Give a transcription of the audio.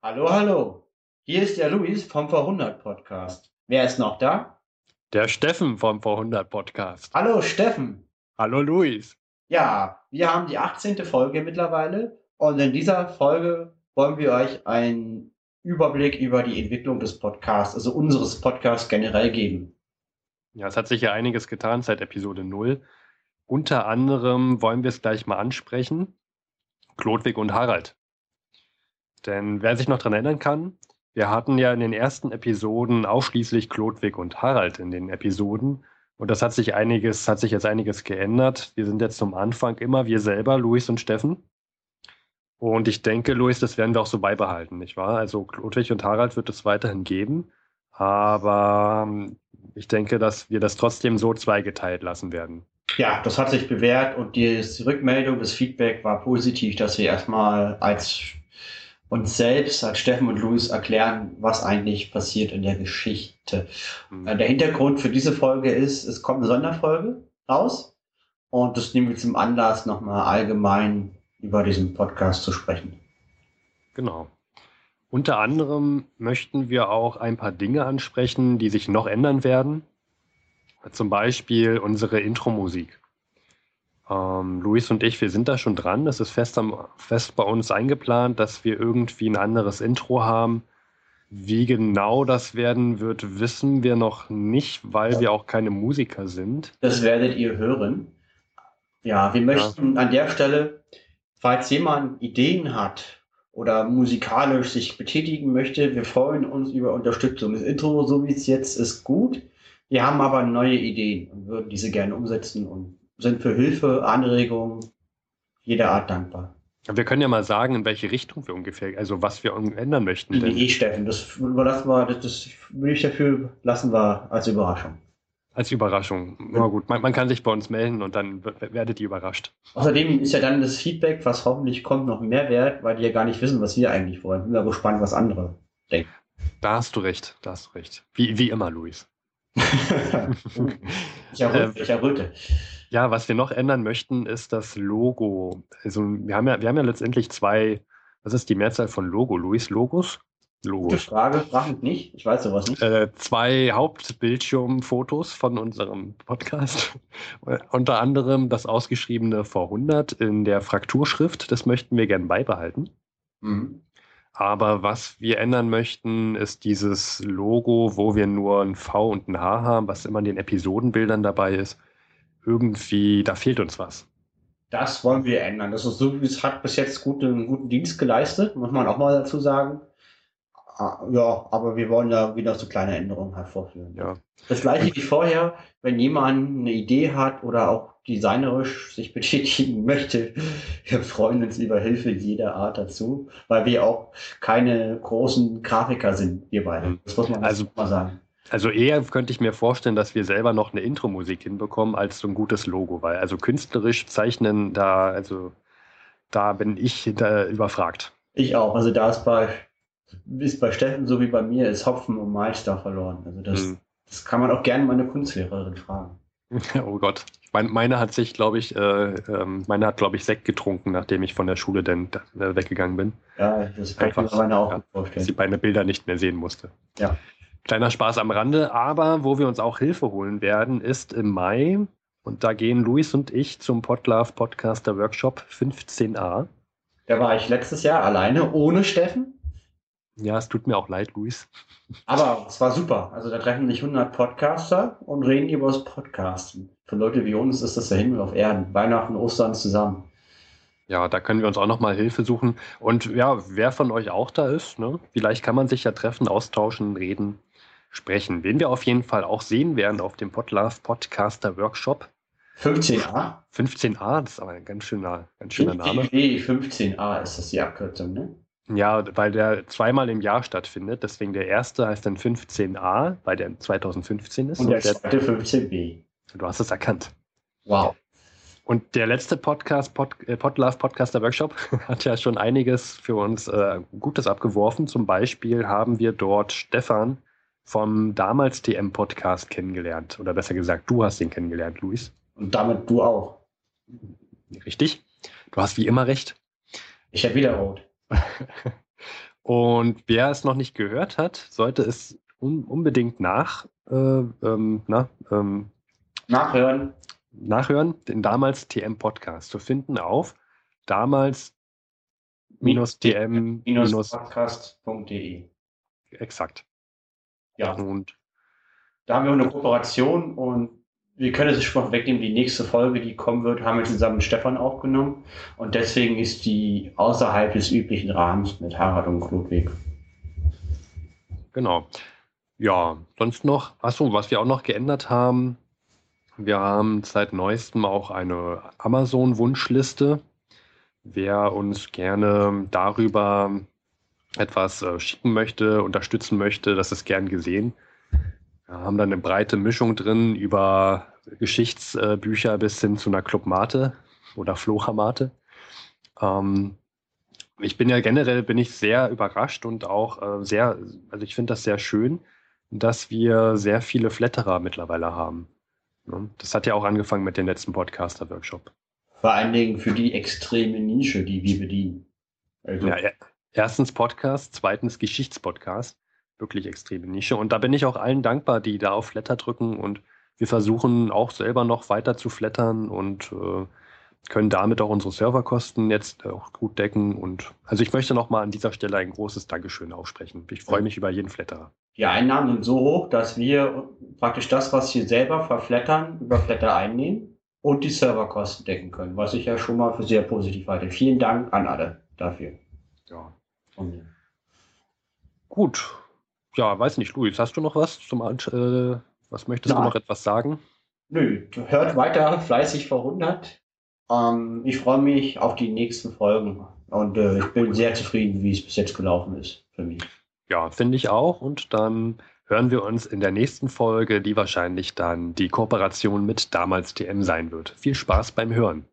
Hallo, hallo. Hier ist der Luis vom Vor100 Podcast. Wer ist noch da? Der Steffen vom Vor100 Podcast. Hallo, Steffen. Hallo, Luis. Ja, wir haben die 18. Folge mittlerweile und in dieser Folge wollen wir euch einen Überblick über die Entwicklung des Podcasts, also unseres Podcasts generell geben. Ja, es hat sich ja einiges getan seit Episode 0. Unter anderem wollen wir es gleich mal ansprechen. Klodwig und Harald. Denn wer sich noch dran erinnern kann, wir hatten ja in den ersten Episoden ausschließlich Klodwig und Harald in den Episoden. Und das hat sich einiges, hat sich jetzt einiges geändert. Wir sind jetzt zum Anfang immer wir selber, Luis und Steffen. Und ich denke, Luis, das werden wir auch so beibehalten, nicht wahr? Also Klodwig und Harald wird es weiterhin geben. Aber ähm, ich denke, dass wir das trotzdem so zweigeteilt lassen werden. Ja, das hat sich bewährt und die Rückmeldung, das Feedback war positiv, dass wir erstmal als uns selbst, als Steffen und Luis erklären, was eigentlich passiert in der Geschichte. Mhm. Der Hintergrund für diese Folge ist, es kommt eine Sonderfolge raus und das nehmen wir zum Anlass, nochmal allgemein über diesen Podcast zu sprechen. Genau. Unter anderem möchten wir auch ein paar Dinge ansprechen, die sich noch ändern werden. Zum Beispiel unsere Intro-Musik. Ähm, Luis und ich, wir sind da schon dran. Das ist fest, am, fest bei uns eingeplant, dass wir irgendwie ein anderes Intro haben. Wie genau das werden wird, wissen wir noch nicht, weil wir auch keine Musiker sind. Das werdet ihr hören. Ja, wir möchten ja. an der Stelle, falls jemand Ideen hat oder musikalisch sich betätigen möchte, wir freuen uns über Unterstützung. Das Intro, so wie es jetzt ist, gut. Wir haben aber neue Ideen und würden diese gerne umsetzen und sind für Hilfe, Anregungen jeder Art dankbar. Wir können ja mal sagen, in welche Richtung wir ungefähr, also was wir ändern möchten. Denn. Nee, Steffen, das überlassen wir, das, das will ich dafür lassen wir als Überraschung. Als Überraschung. Na gut, man, man, kann sich bei uns melden und dann werdet ihr überrascht. Außerdem ist ja dann das Feedback, was hoffentlich kommt, noch mehr wert, weil die ja gar nicht wissen, was wir eigentlich wollen. Bin ja gespannt, was andere denken. Da hast du recht, da hast du recht. Wie, wie immer, Luis. ich erröte, ich erröte. Ja, was wir noch ändern möchten, ist das Logo. Also wir haben ja, wir haben ja letztendlich zwei, was ist die Mehrzahl von Logo, Luis? Logos? Logos. Gute Frage, frag nicht. Ich weiß sowas nicht. Äh, zwei Hauptbildschirmfotos von unserem Podcast. Unter anderem das ausgeschriebene V100 in der Frakturschrift. Das möchten wir gern beibehalten. Mhm. Aber was wir ändern möchten, ist dieses Logo, wo wir nur ein V und ein H haben, was immer in den Episodenbildern dabei ist irgendwie, da fehlt uns was. Das wollen wir ändern. Das ist so, es hat bis jetzt gut, einen guten Dienst geleistet, muss man auch mal dazu sagen. Ah, ja, aber wir wollen da wieder so kleine Änderungen hervorführen. Ja. Das gleiche wie vorher, wenn jemand eine Idee hat oder auch designerisch sich betätigen möchte, wir freuen uns über Hilfe jeder Art dazu, weil wir auch keine großen Grafiker sind, wir beide. Das muss man also, mal sagen. Also eher könnte ich mir vorstellen, dass wir selber noch eine Intro-Musik hinbekommen als so ein gutes Logo, weil also künstlerisch zeichnen da, also da bin ich da überfragt. Ich auch. Also da ist bei, ist bei Steffen so wie bei mir ist Hopfen und Malz da verloren. Also das, hm. das kann man auch gerne meine Kunstlehrerin fragen. oh Gott. Meine, meine hat sich, glaube ich, äh, ähm, meine hat, glaube ich, Sekt getrunken, nachdem ich von der Schule dann äh, weggegangen bin. Ja, das kann Einfach, ich mir meine auch ja, vorstellen. Dass sie meine Bilder nicht mehr sehen musste. Ja. Kleiner Spaß am Rande, aber wo wir uns auch Hilfe holen werden, ist im Mai. Und da gehen Luis und ich zum Podlove Podcaster Workshop 15a. Da war ich letztes Jahr alleine, ohne Steffen. Ja, es tut mir auch leid, Luis. Aber es war super. Also da treffen sich 100 Podcaster und reden über das Podcasten. Für Leute wie uns ist das der Himmel auf Erden. Weihnachten, Ostern zusammen. Ja, da können wir uns auch nochmal Hilfe suchen. Und ja, wer von euch auch da ist, ne? vielleicht kann man sich ja treffen, austauschen, reden sprechen. Wen wir auf jeden Fall auch sehen werden auf dem Podlove Podcaster Workshop. 15a? 15a, das ist aber ein ganz schöner, ganz schöner Name. 15a ist das die Abkürzung, ne? Ja, weil der zweimal im Jahr stattfindet. Deswegen der erste heißt dann 15a, weil der 2015 ist. Und der zweite 15b. Du hast es erkannt. Wow. Und der letzte Podcast, Pod, äh, Podlove Podcaster Workshop, hat ja schon einiges für uns äh, Gutes abgeworfen. Zum Beispiel haben wir dort Stefan vom damals TM-Podcast kennengelernt. Oder besser gesagt, du hast ihn kennengelernt, Luis. Und damit du auch. Richtig. Du hast wie immer recht. Ich habe wieder rot. Und wer es noch nicht gehört hat, sollte es un unbedingt nach, äh, ähm, na, ähm, nachhören. Nachhören, den damals TM Podcast zu finden auf damals minus tm podcast.de. Exakt. Ja. Und da haben wir eine Kooperation und wir können es schon mal wegnehmen, die nächste Folge, die kommen wird, haben wir zusammen mit Stefan aufgenommen. Und deswegen ist die außerhalb des üblichen Rahmens mit Harald und Ludwig. Genau. Ja, sonst noch, achso, was wir auch noch geändert haben, wir haben seit neuestem auch eine Amazon-Wunschliste. Wer uns gerne darüber etwas äh, schicken möchte, unterstützen möchte, das ist gern gesehen. Wir haben da eine breite Mischung drin über Geschichtsbücher bis hin zu einer Clubmate oder Floramate. Ähm, ich bin ja generell bin ich sehr überrascht und auch äh, sehr, also ich finde das sehr schön, dass wir sehr viele Flatterer mittlerweile haben. Ne? Das hat ja auch angefangen mit dem letzten Podcaster-Workshop. Vor allen Dingen für die extreme Nische, die wir bedienen. Also ja, erstens Podcast, zweitens Geschichtspodcast wirklich extreme Nische. Und da bin ich auch allen dankbar, die da auf Flatter drücken und wir versuchen auch selber noch weiter zu flattern und äh, können damit auch unsere Serverkosten jetzt auch gut decken. Und also ich möchte nochmal an dieser Stelle ein großes Dankeschön aussprechen. Ich freue mich über jeden Flatterer. Die Einnahmen sind so hoch, dass wir praktisch das, was wir selber verflattern, über Flatter einnehmen und die Serverkosten decken können, was ich ja schon mal für sehr positiv halte. Vielen Dank an alle dafür. Ja. Gut, ja, weiß nicht, Luis, hast du noch was zum äh, was möchtest Nein. du noch etwas sagen? Nö, hört weiter fleißig verwundert. Ähm, ich freue mich auf die nächsten Folgen und äh, ich bin sehr zufrieden, wie es bis jetzt gelaufen ist für mich. Ja, finde ich auch. Und dann hören wir uns in der nächsten Folge, die wahrscheinlich dann die Kooperation mit damals TM sein wird. Viel Spaß beim Hören.